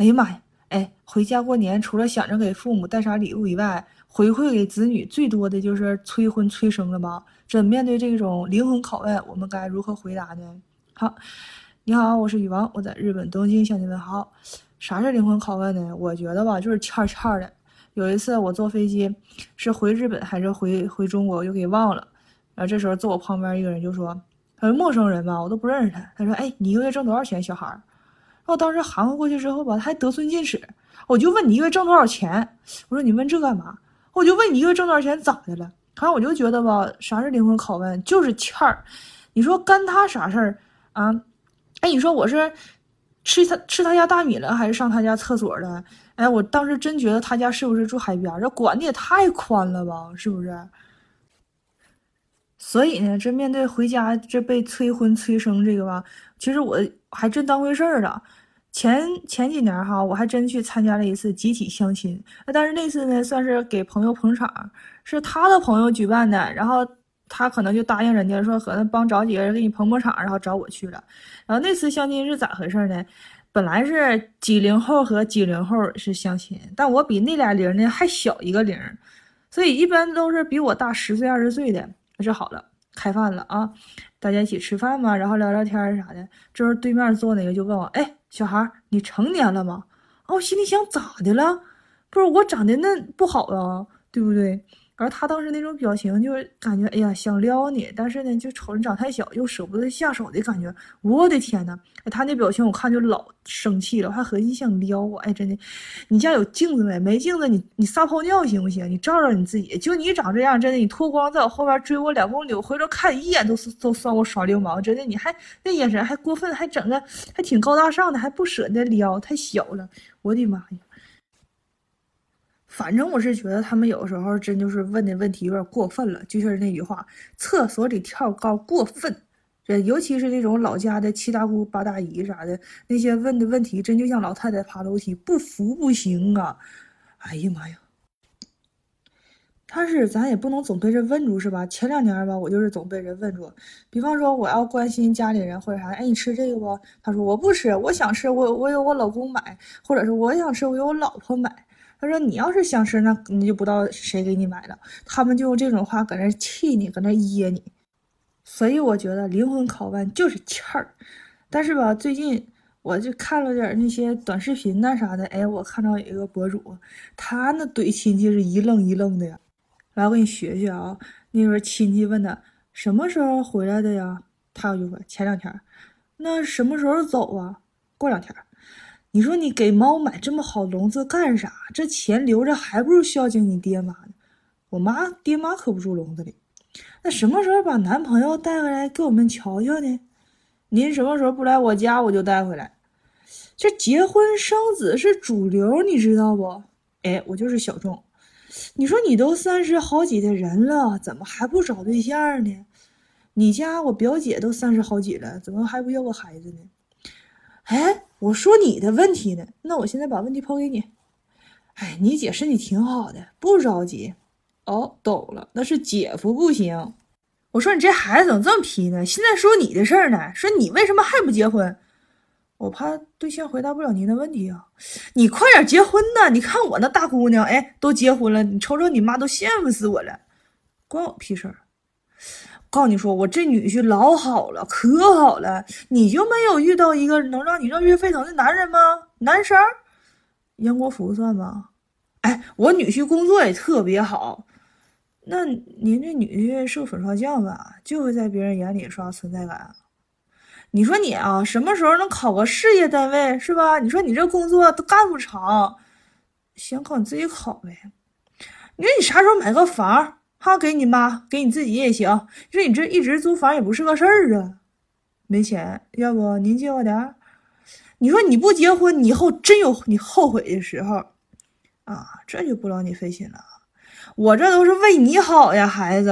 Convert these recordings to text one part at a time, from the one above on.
哎呀妈呀！哎，回家过年除了想着给父母带啥礼物以外，回馈给子女最多的就是催婚催生了吧？这面对这种灵魂拷问，我们该如何回答呢？好，你好，我是雨王，我在日本东京向你问好。啥是灵魂拷问呢？我觉得吧，就是欠欠的。有一次我坐飞机，是回日本还是回回中国，我就给忘了。然后这时候坐我旁边一个人就说：“他说陌生人吧，我都不认识他。”他说：“哎，你一个月挣多少钱，小孩儿？”然后当时含糊过去之后吧，他还得寸进尺，我就问你一个月挣多少钱？我说你问这干嘛？我就问你一个月挣多少钱咋的了？反正我就觉得吧，啥是灵魂拷问，就是欠儿。你说干他啥事儿啊？哎，你说我是吃他吃他家大米了，还是上他家厕所了？哎，我当时真觉得他家是不是住海边？这管的也太宽了吧，是不是？所以呢，这面对回家这被催婚催生这个吧，其实我还真当回事儿了。前前几年哈，我还真去参加了一次集体相亲，但是那次呢，算是给朋友捧场，是他的朋友举办的，然后他可能就答应人家说，可能帮找几个人给你捧捧场，然后找我去了。然后那次相亲是咋回事呢？本来是几零后和几零后是相亲，但我比那俩零呢还小一个零，所以一般都是比我大十岁二十岁的。这好了，开饭了啊，大家一起吃饭嘛，然后聊聊天啥的。这时候对面坐那个就问我，哎，小孩，你成年了吗？啊，我心里想咋的了？不是我长得那不好啊，对不对？而他当时那种表情，就是感觉哎呀想撩你，但是呢，就瞅你长太小，又舍不得下手的感觉。我的天呐，哎，他那表情我看就老生气了，还合计想撩我。哎，真的，你家有镜子没？没镜子，你你撒泡尿行不行？你照照你自己，就你长这样，真的，你脱光在我后边追我两公里，我回头看一眼都都算我耍流氓。真的，你还那眼神还过分，还整个还挺高大上的，还不舍得撩，太小了，我的妈呀！反正我是觉得他们有时候真就是问的问题有点过分了，就像是那句话，厕所里跳高过分。这尤其是那种老家的七大姑八大姨啥的，那些问的问题真就像老太太爬楼梯，不服不行啊！哎呀妈呀！但是咱也不能总被人问住是吧？前两年吧，我就是总被人问住，比方说我要关心家里人或者啥，哎，你吃这个不？他说我不吃，我想吃，我我有我老公买，或者是我想吃，我有我老婆买。他说：“你要是想吃，那你就不知道谁给你买了。他们就用这种话搁那气你，搁那噎你。所以我觉得灵魂拷问就是欠儿。但是吧，最近我就看了点那些短视频那啥的，哎，我看到有一个博主，他那怼亲戚是一愣一愣的呀。来，我给你学学啊。那时候亲戚问他什么时候回来的呀，他就说前两天。那什么时候走啊？过两天。”你说你给猫买这么好笼子干啥？这钱留着还不如孝敬你爹妈呢。我妈爹妈可不住笼子里。那什么时候把男朋友带回来给我们瞧瞧呢？您什么时候不来我家，我就带回来。这结婚生子是主流，你知道不？哎，我就是小众。你说你都三十好几的人了，怎么还不找对象呢？你家我表姐都三十好几了，怎么还不要个孩子呢？哎。我说你的问题呢，那我现在把问题抛给你。哎，你姐身体挺好的，不着急。哦，懂了，那是姐夫不行。我说你这孩子怎么这么皮呢？现在说你的事儿呢，说你为什么还不结婚？我怕对象回答不了您的问题啊。你快点结婚呐！你看我那大姑娘，哎，都结婚了，你瞅瞅你妈都羡慕死我了，关我屁事儿。告诉你说，我这女婿老好了，可好了。你就没有遇到一个能让你热血沸腾的男人吗？男生，杨国福算吗？哎，我女婿工作也特别好。那您这女婿是个粉刷匠吧？就会在别人眼里刷存在感。你说你啊，什么时候能考个事业单位是吧？你说你这工作都干不长，想考你自己考呗。你说你啥时候买个房？哈，给你妈，给你自己也行。你说你这一直租房也不是个事儿啊，没钱，要不您借我点儿？你说你不结婚，你以后真有你后悔的时候啊，这就不劳你费心了。我这都是为你好呀，孩子。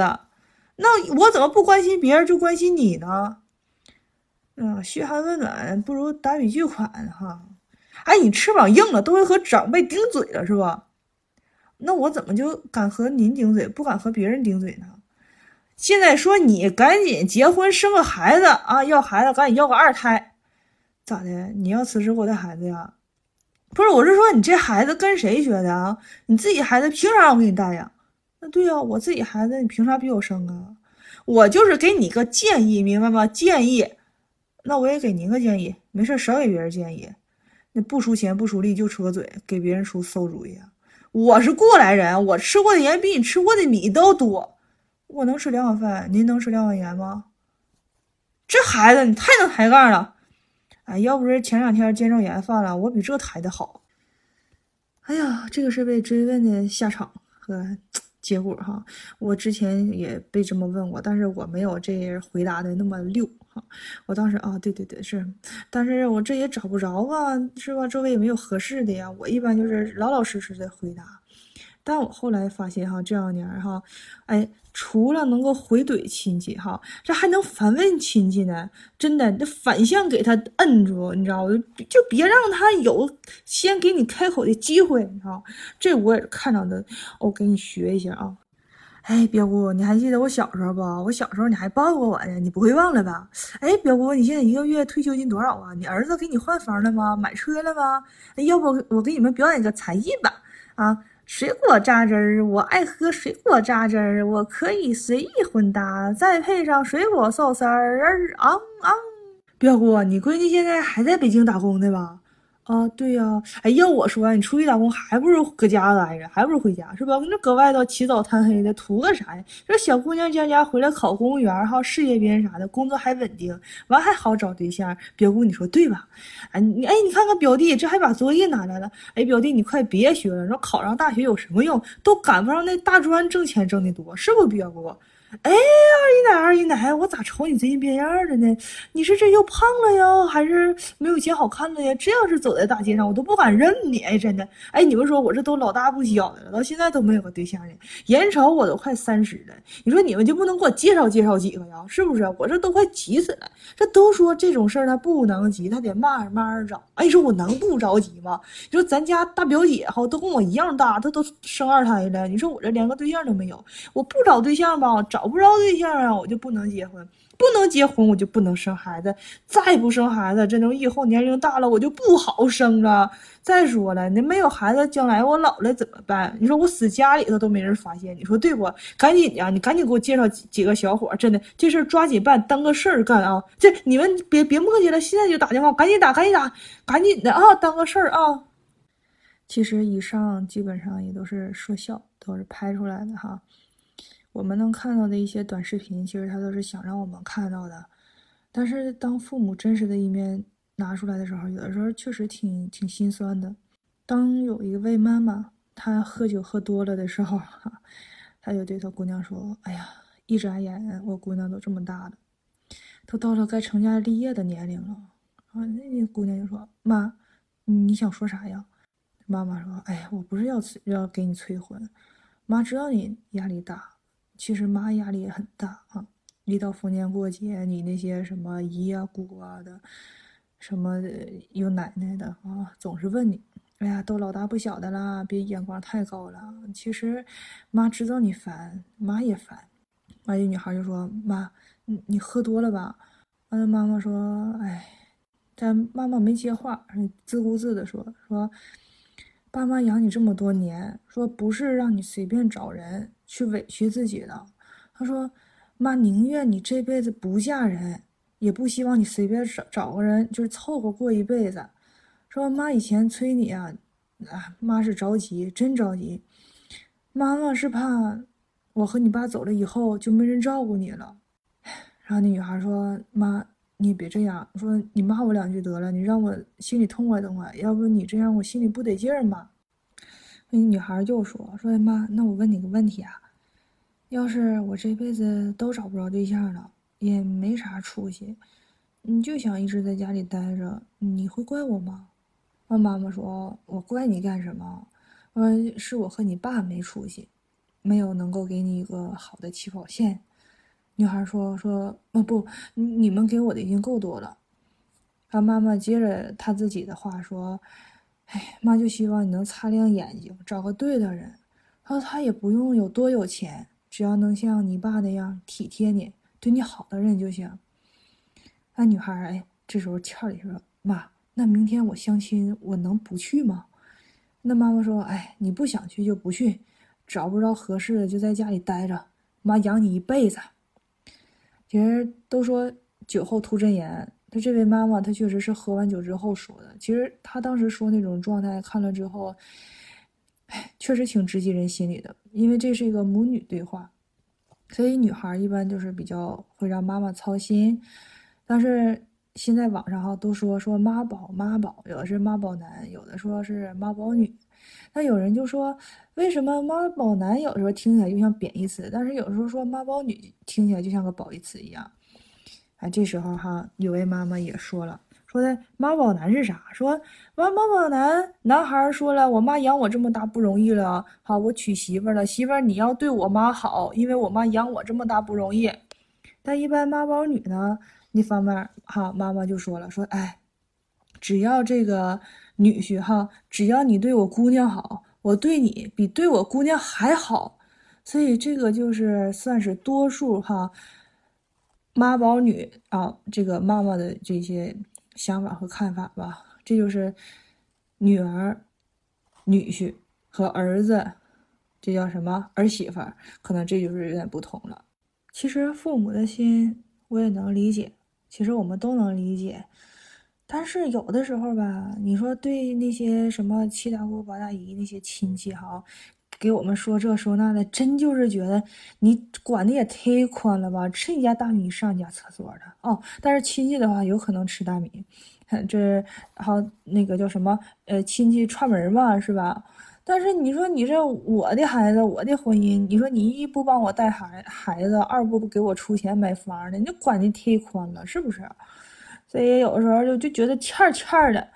那我怎么不关心别人就关心你呢？嗯，嘘寒问暖不如打笔巨款哈。哎，你翅膀硬了，都会和长辈顶嘴了是吧？那我怎么就敢和您顶嘴，不敢和别人顶嘴呢？现在说你赶紧结婚生个孩子啊，要孩子赶紧要个二胎，咋的？你要辞职给我带孩子呀？不是，我是说你这孩子跟谁学的啊？你自己孩子凭啥我给你带呀？那对呀，我自己孩子，你凭啥逼我生啊？我就是给你个建议，明白吗？建议，那我也给您个建议，没事少给别人建议。那不出钱不出力就出个嘴，给别人出馊主意啊！我是过来人，我吃过的盐比你吃过的米都多。我能吃两碗饭，您能吃两碗盐吗？这孩子你太能抬杠了！哎，要不是前两天肩周炎犯了，我比这抬的好。哎呀，这个是被追问的下场和。结果哈，我之前也被这么问过，但是我没有这回答的那么溜哈。我当时啊，对对对，是，但是我这也找不着啊，是吧？周围也没有合适的呀。我一般就是老老实实的回答。但我后来发现哈，这两年哈，哎，除了能够回怼亲戚哈，这还能反问亲戚呢。真的，这反向给他摁住，你知道吗？就别让他有先给你开口的机会，你知道这我也看到的，我给你学一下啊。哎，表姑，你还记得我小时候不？我小时候你还抱过我呢，你不会忘了吧？哎，表姑，你现在一个月退休金多少啊？你儿子给你换房了吗？买车了吗？要不我给你们表演个才艺吧？啊？水果榨汁儿，我爱喝水果榨汁儿，我可以随意混搭，再配上水果寿司儿，昂昂。表姑，你闺女现在还在北京打工呢吧？啊，对呀，哎，要我说，你出去打工还不如搁家待着，还不如回家，是吧？那搁外头起早贪黑的，图个啥呀？这小姑娘家家回来考公务员哈，事业编啥的，工作还稳定，完还好找对象。表姑，你说对吧？哎，你哎，你看看表弟，这还把作业拿来了。哎，表弟，你快别学了，说考上大学有什么用？都赶不上那大专挣钱挣的多，是不，表姑？哎，二姨奶，二姨奶，我咋瞅你最近变样了呢？你是这又胖了呀，还是没有以前好看了呀？这要是走在大街上，我都不敢认你。哎，真的，哎，你们说我这都老大不小的了，到现在都没有个对象呢。眼瞅我都快三十了，你说你们就不能给我介绍介绍几个呀？是不是？我这都快急死了。这都说这种事儿他不能急，他得慢慢找。哎，你说我能不着急吗？你说咱家大表姐哈，都跟我一样大，她都生二胎了。你说我这连个对象都没有，我不找对象吧？找。找不着对象啊，我就不能结婚，不能结婚，我就不能生孩子，再不生孩子，这等以后年龄大了，我就不好生了。再说了，那没有孩子，将来我老了怎么办？你说我死家里头都没人发现，你说对不？赶紧呀，你赶紧给我介绍几几个小伙，真的这事儿抓紧办，当个事儿干啊！这你们别别磨叽了，现在就打电话，赶紧打，赶紧打，赶紧的啊，当个事儿啊！其实以上基本上也都是说笑，都是拍出来的哈。我们能看到的一些短视频，其实他都是想让我们看到的。但是当父母真实的一面拿出来的时候，有的时候确实挺挺心酸的。当有一位妈妈，她喝酒喝多了的时候，哈，她就对她姑娘说：“哎呀，一眨眼，我姑娘都这么大了，都到了该成家立业的年龄了。”啊，那姑娘就说：“妈，你想说啥呀？”妈妈说：“哎呀，我不是要催要给你催婚，妈知道你压力大。”其实妈压力也很大啊！一到逢年过节，你那些什么姨啊、姑啊的，什么有奶奶的啊，总是问你：“哎呀，都老大不小的啦，别眼光太高了。”其实妈知道你烦，妈也烦。完，一女孩就说：“妈，你你喝多了吧？”完了，妈妈说：“哎。”但妈妈没接话，自顾自的说：“说爸妈养你这么多年，说不是让你随便找人。”去委屈自己的，他说：“妈宁愿你这辈子不嫁人，也不希望你随便找找个人就是凑合过一辈子。”说妈以前催你啊，啊妈是着急，真着急。妈妈是怕我和你爸走了以后就没人照顾你了。然后那女孩说：“妈，你别这样，说你骂我两句得了，你让我心里痛快痛快。要不你这样我心里不得劲儿嘛。”那女孩就说：“说妈，那我问你个问题啊，要是我这辈子都找不着对象了，也没啥出息，你就想一直在家里待着，你会怪我吗？”我妈妈说：“我怪你干什么？呃，是我和你爸没出息，没有能够给你一个好的起跑线。”女孩说：“说哦不，你们给我的已经够多了。”她妈妈接着她自己的话说。哎，妈就希望你能擦亮眼睛，找个对的人。他说他也不用有多有钱，只要能像你爸那样体贴你、对你好的人就行。那女孩哎，这时候俏里说：“妈，那明天我相亲，我能不去吗？那妈妈说：“哎，你不想去就不去，找不着合适的就在家里待着，妈养你一辈子。”其实都说酒后吐真言，他这位妈妈她确实是喝完酒之后说的。其实她当时说那种状态，看了之后，哎，确实挺直击人心里的，因为这是一个母女对话，所以女孩一般就是比较会让妈妈操心，但是。现在网上哈都说说妈宝妈宝，有的是妈宝男，有的说是妈宝女。那有人就说，为什么妈宝男有时候听起来就像贬义词，但是有时候说妈宝女听起来就像个褒义词一样？哎，这时候哈，有位妈妈也说了，说的妈宝男是啥？说妈妈宝男男孩说了，我妈养我这么大不容易了，好，我娶媳妇了，媳妇你要对我妈好，因为我妈养我这么大不容易。但一般妈宝女呢？那方面哈，妈妈就说了，说哎，只要这个女婿哈，只要你对我姑娘好，我对你比对我姑娘还好，所以这个就是算是多数哈妈宝女啊，这个妈妈的这些想法和看法吧。这就是女儿、女婿和儿子，这叫什么儿媳妇？可能这就是有点不同了。其实父母的心我也能理解。其实我们都能理解，但是有的时候吧，你说对那些什么七大姑八大姨那些亲戚哈，给我们说这说那的，真就是觉得你管的也忒宽了吧？吃你家大米上你家厕所的哦。但是亲戚的话，有可能吃大米，这好那个叫什么呃亲戚串门嘛，是吧？但是你说你这我的孩子，我的婚姻，你说你一不帮我带孩孩子，二不给我出钱买房的，你管的忒宽了，是不是？所以有的时候就就觉得欠欠的，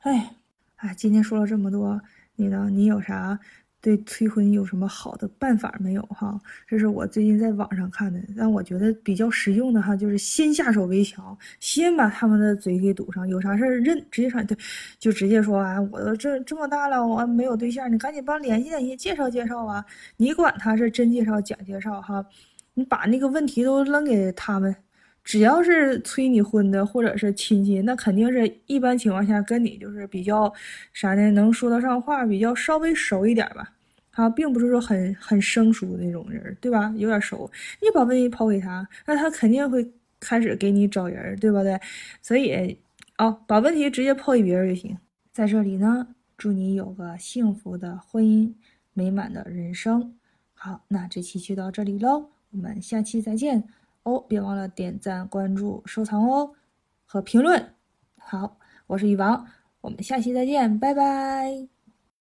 哎，哎，今天说了这么多，你呢？你有啥？对催婚有什么好的办法没有哈？这是我最近在网上看的，让我觉得比较实用的哈，就是先下手为强，先把他们的嘴给堵上，有啥事儿认直接上，对，就直接说啊，我都这这么大了，我没有对象，你赶紧帮联系联系，介绍介绍啊！你管他是真介绍假介绍哈，你把那个问题都扔给他们，只要是催你婚的或者是亲戚，那肯定是一般情况下跟你就是比较啥呢，能说得上话，比较稍微熟一点吧。他并不是说很很生疏的那种人，对吧？有点熟，你把问题抛给他，那他肯定会开始给你找人，对不对？所以，哦，把问题直接抛给别人就行。在这里呢，祝你有个幸福的婚姻，美满的人生。好，那这期就到这里喽，我们下期再见哦！别忘了点赞、关注、收藏哦，和评论。好，我是雨王，我们下期再见，拜拜。